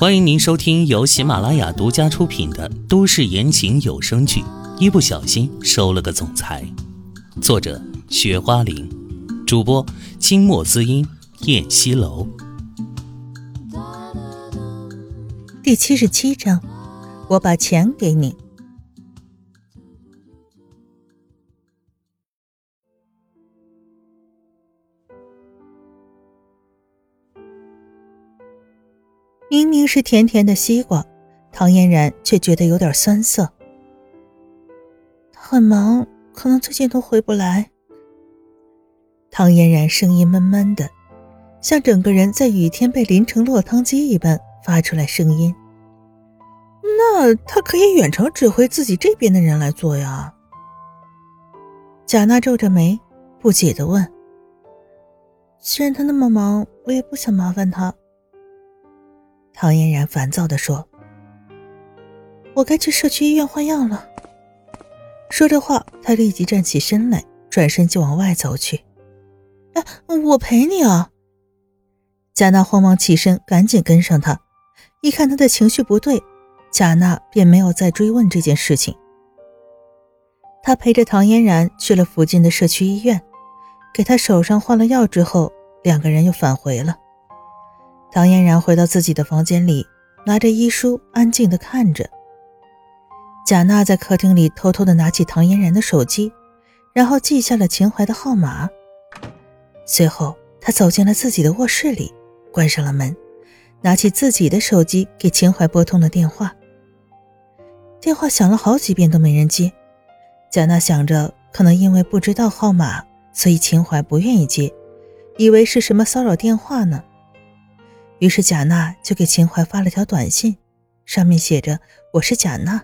欢迎您收听由喜马拉雅独家出品的都市言情有声剧《一不小心收了个总裁》，作者：雪花玲，主播：清墨滋音、燕西楼。第七十七章，我把钱给你。明明是甜甜的西瓜，唐嫣然却觉得有点酸涩。他很忙，可能最近都回不来。唐嫣然声音闷闷的，像整个人在雨天被淋成落汤鸡一般发出来声音。那他可以远程指挥自己这边的人来做呀。贾娜皱着眉，不解的问：“既然他那么忙，我也不想麻烦他。”唐嫣然烦躁地说：“我该去社区医院换药了。”说着话，她立即站起身来，转身就往外走去。“哎，我陪你啊！”贾娜慌忙起身，赶紧跟上他。一看他的情绪不对，贾娜便没有再追问这件事情。他陪着唐嫣然去了附近的社区医院，给她手上换了药之后，两个人又返回了。唐嫣然回到自己的房间里，拿着医书，安静的看着。贾娜在客厅里偷偷的拿起唐嫣然的手机，然后记下了秦淮的号码。随后，她走进了自己的卧室里，关上了门，拿起自己的手机给秦淮拨通了电话。电话响了好几遍都没人接，贾娜想着，可能因为不知道号码，所以秦淮不愿意接，以为是什么骚扰电话呢。于是贾娜就给秦淮发了条短信，上面写着“我是贾娜”。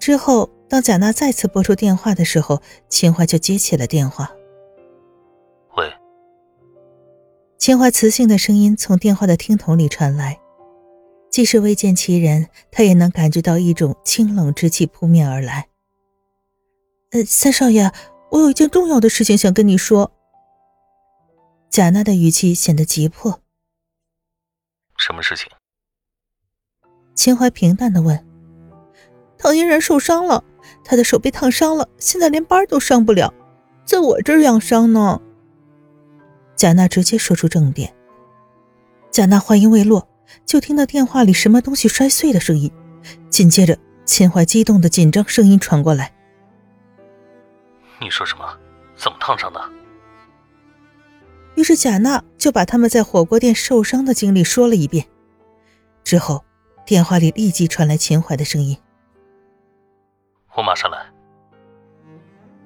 之后，当贾娜再次拨出电话的时候，秦淮就接起了电话。喂。秦淮磁性的声音从电话的听筒里传来，即使未见其人，他也能感觉到一种清冷之气扑面而来。呃，三少爷，我有一件重要的事情想跟你说。贾娜的语气显得急迫。什么事情？秦淮平淡的问。唐嫣然受伤了，她的手被烫伤了，现在连班都上不了，在我这儿养伤呢。贾娜直接说出重点。贾娜话音未落，就听到电话里什么东西摔碎的声音，紧接着秦淮激动的紧张声音传过来：“你说什么？怎么烫伤的？”于是贾娜就把他们在火锅店受伤的经历说了一遍，之后，电话里立即传来秦淮的声音：“我马上来。”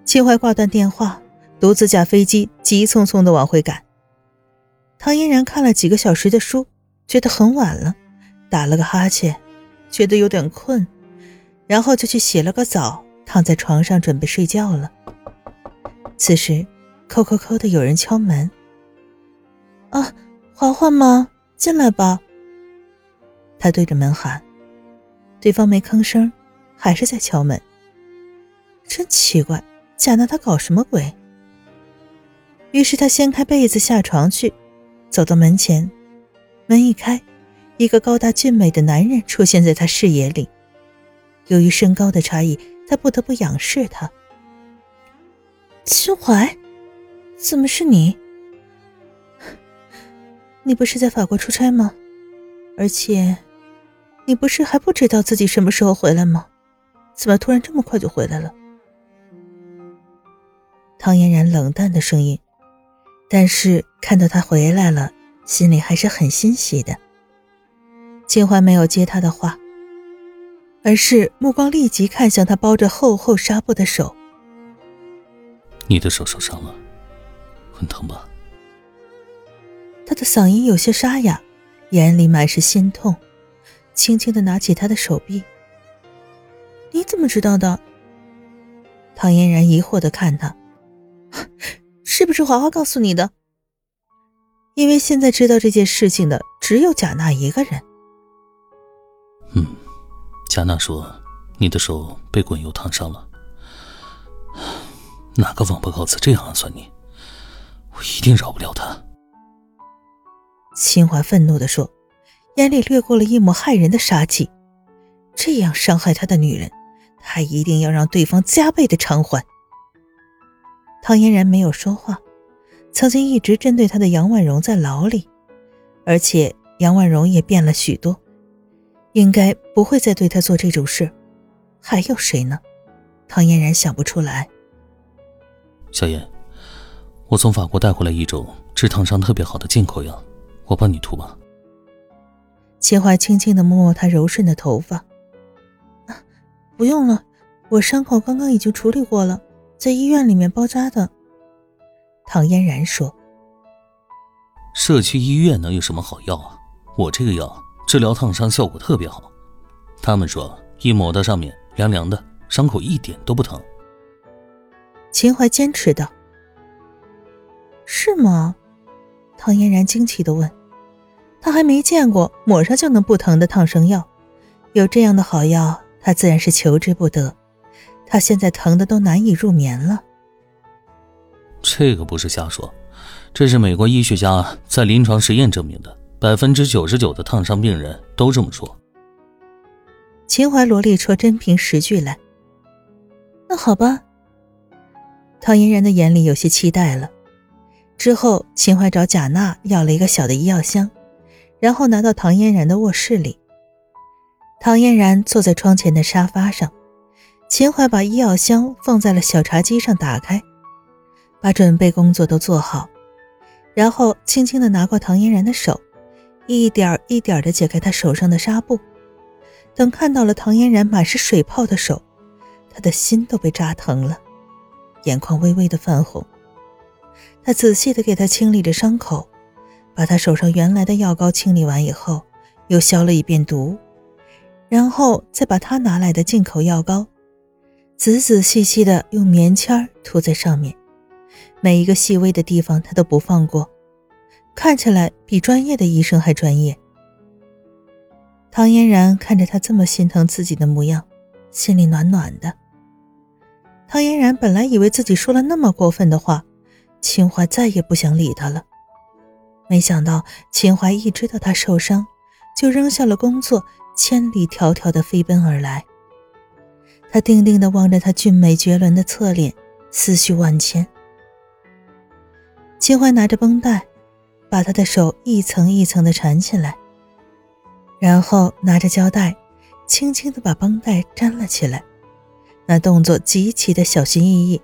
秦淮挂断电话，独自驾飞机急匆匆的往回赶。唐嫣然看了几个小时的书，觉得很晚了，打了个哈欠，觉得有点困，然后就去洗了个澡，躺在床上准备睡觉了。此时，扣扣扣的有人敲门。啊，嬛嬛吗？进来吧。他对着门喊，对方没吭声，还是在敲门。真奇怪，贾娜她搞什么鬼？于是他掀开被子下床去，走到门前，门一开，一个高大俊美的男人出现在他视野里。由于身高的差异，他不得不仰视他。秦淮，怎么是你？你不是在法国出差吗？而且，你不是还不知道自己什么时候回来吗？怎么突然这么快就回来了？唐嫣然冷淡的声音，但是看到他回来了，心里还是很欣喜的。秦淮没有接他的话，而是目光立即看向他包着厚厚纱布的手。你的手受伤了，很疼吧？他的嗓音有些沙哑，眼里满是心痛，轻轻的拿起他的手臂。你怎么知道的？唐嫣然疑惑的看他，是不是华华告诉你的？因为现在知道这件事情的只有贾娜一个人。嗯，贾娜说你的手被滚油烫伤了。哪个王八羔子这样暗算你？我一定饶不了他。秦淮愤怒地说，眼里掠过了一抹骇人的杀气。这样伤害他的女人，他一定要让对方加倍的偿还。唐嫣然没有说话，曾经一直针对他的杨万荣在牢里，而且杨万荣也变了许多，应该不会再对他做这种事。还有谁呢？唐嫣然想不出来。小燕，我从法国带回来一种治烫伤特别好的进口药，我帮你涂吧。秦淮轻轻的摸摸她柔顺的头发。啊，不用了，我伤口刚刚已经处理过了，在医院里面包扎的。唐嫣然说。社区医院能有什么好药啊？我这个药治疗烫伤效果特别好，他们说一抹到上面凉凉的，伤口一点都不疼。秦淮坚持道：“是吗？”唐嫣然惊奇的问：“他还没见过抹上就能不疼的烫伤药，有这样的好药，他自然是求之不得。他现在疼的都难以入眠了。”这个不是瞎说，这是美国医学家在临床实验证明的，百分之九十九的烫伤病人都这么说。秦淮罗列出真凭实据来。那好吧。唐嫣然的眼里有些期待了。之后，秦淮找贾娜要了一个小的医药箱，然后拿到唐嫣然的卧室里。唐嫣然坐在窗前的沙发上，秦淮把医药箱放在了小茶几上，打开，把准备工作都做好，然后轻轻地拿过唐嫣然的手，一点一点地解开她手上的纱布。等看到了唐嫣然满是水泡的手，他的心都被扎疼了。眼眶微微的泛红，他仔细的给她清理着伤口，把他手上原来的药膏清理完以后，又消了一遍毒，然后再把他拿来的进口药膏，仔仔细细的用棉签涂在上面，每一个细微的地方他都不放过，看起来比专业的医生还专业。唐嫣然看着他这么心疼自己的模样，心里暖暖的。唐嫣然本来以为自己说了那么过分的话，秦淮再也不想理他了。没想到秦淮一知道他受伤，就扔下了工作，千里迢迢的飞奔而来。他定定的望着他俊美绝伦的侧脸，思绪万千。秦淮拿着绷带，把他的手一层一层的缠起来，然后拿着胶带，轻轻的把绷带粘了起来。那动作极其的小心翼翼，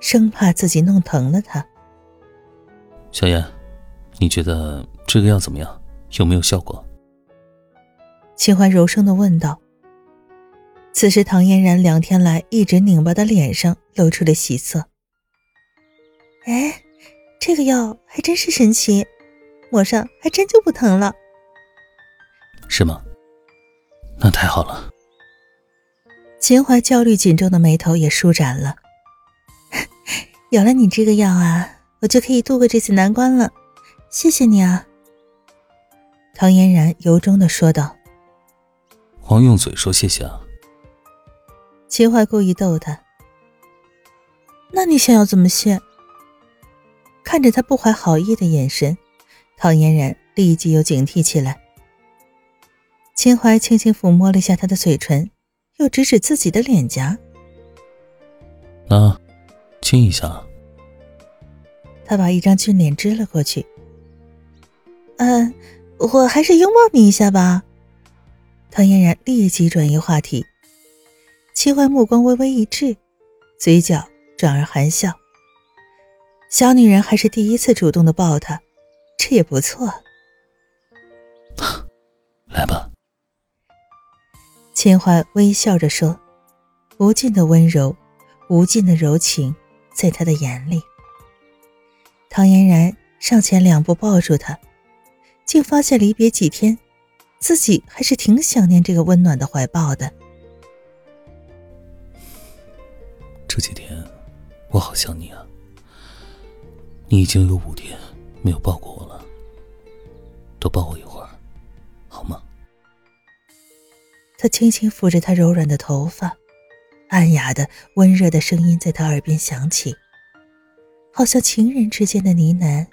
生怕自己弄疼了他。小燕，你觉得这个药怎么样？有没有效果？秦淮柔声的问道。此时，唐嫣然两天来一直拧巴的脸上露出了喜色。哎，这个药还真是神奇，抹上还真就不疼了。是吗？那太好了。秦淮焦虑紧皱的眉头也舒展了。有了你这个药啊，我就可以度过这次难关了。谢谢你啊。唐嫣然由衷的说道。光用嘴说谢谢啊？秦淮故意逗他。那你想要怎么谢？看着他不怀好意的眼神，唐嫣然立即又警惕起来。秦淮轻轻抚摸了一下他的嘴唇。又指指自己的脸颊，啊，亲一下。他把一张俊脸支了过去。嗯，我还是拥抱你一下吧。唐嫣然立即转移话题，齐淮目光微微一滞，嘴角转而含笑。小女人还是第一次主动的抱他，这也不错。来吧。秦淮微笑着说：“无尽的温柔，无尽的柔情，在他的眼里。”唐嫣然上前两步抱住他，竟发现离别几天，自己还是挺想念这个温暖的怀抱的。这几天，我好想你啊！你已经有五天没有抱过我了，多抱我一会儿，好吗？他轻轻抚着她柔软的头发，暗哑的温热的声音在她耳边响起，好像情人之间的呢喃。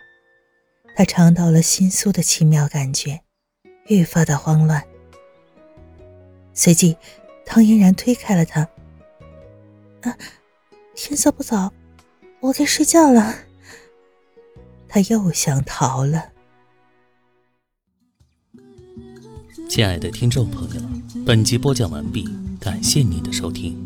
他尝到了心酥的奇妙感觉，愈发的慌乱。随即，唐嫣然推开了他。啊，天色不早，我该睡觉了。他又想逃了。亲爱的听众朋友，本集播讲完毕，感谢您的收听。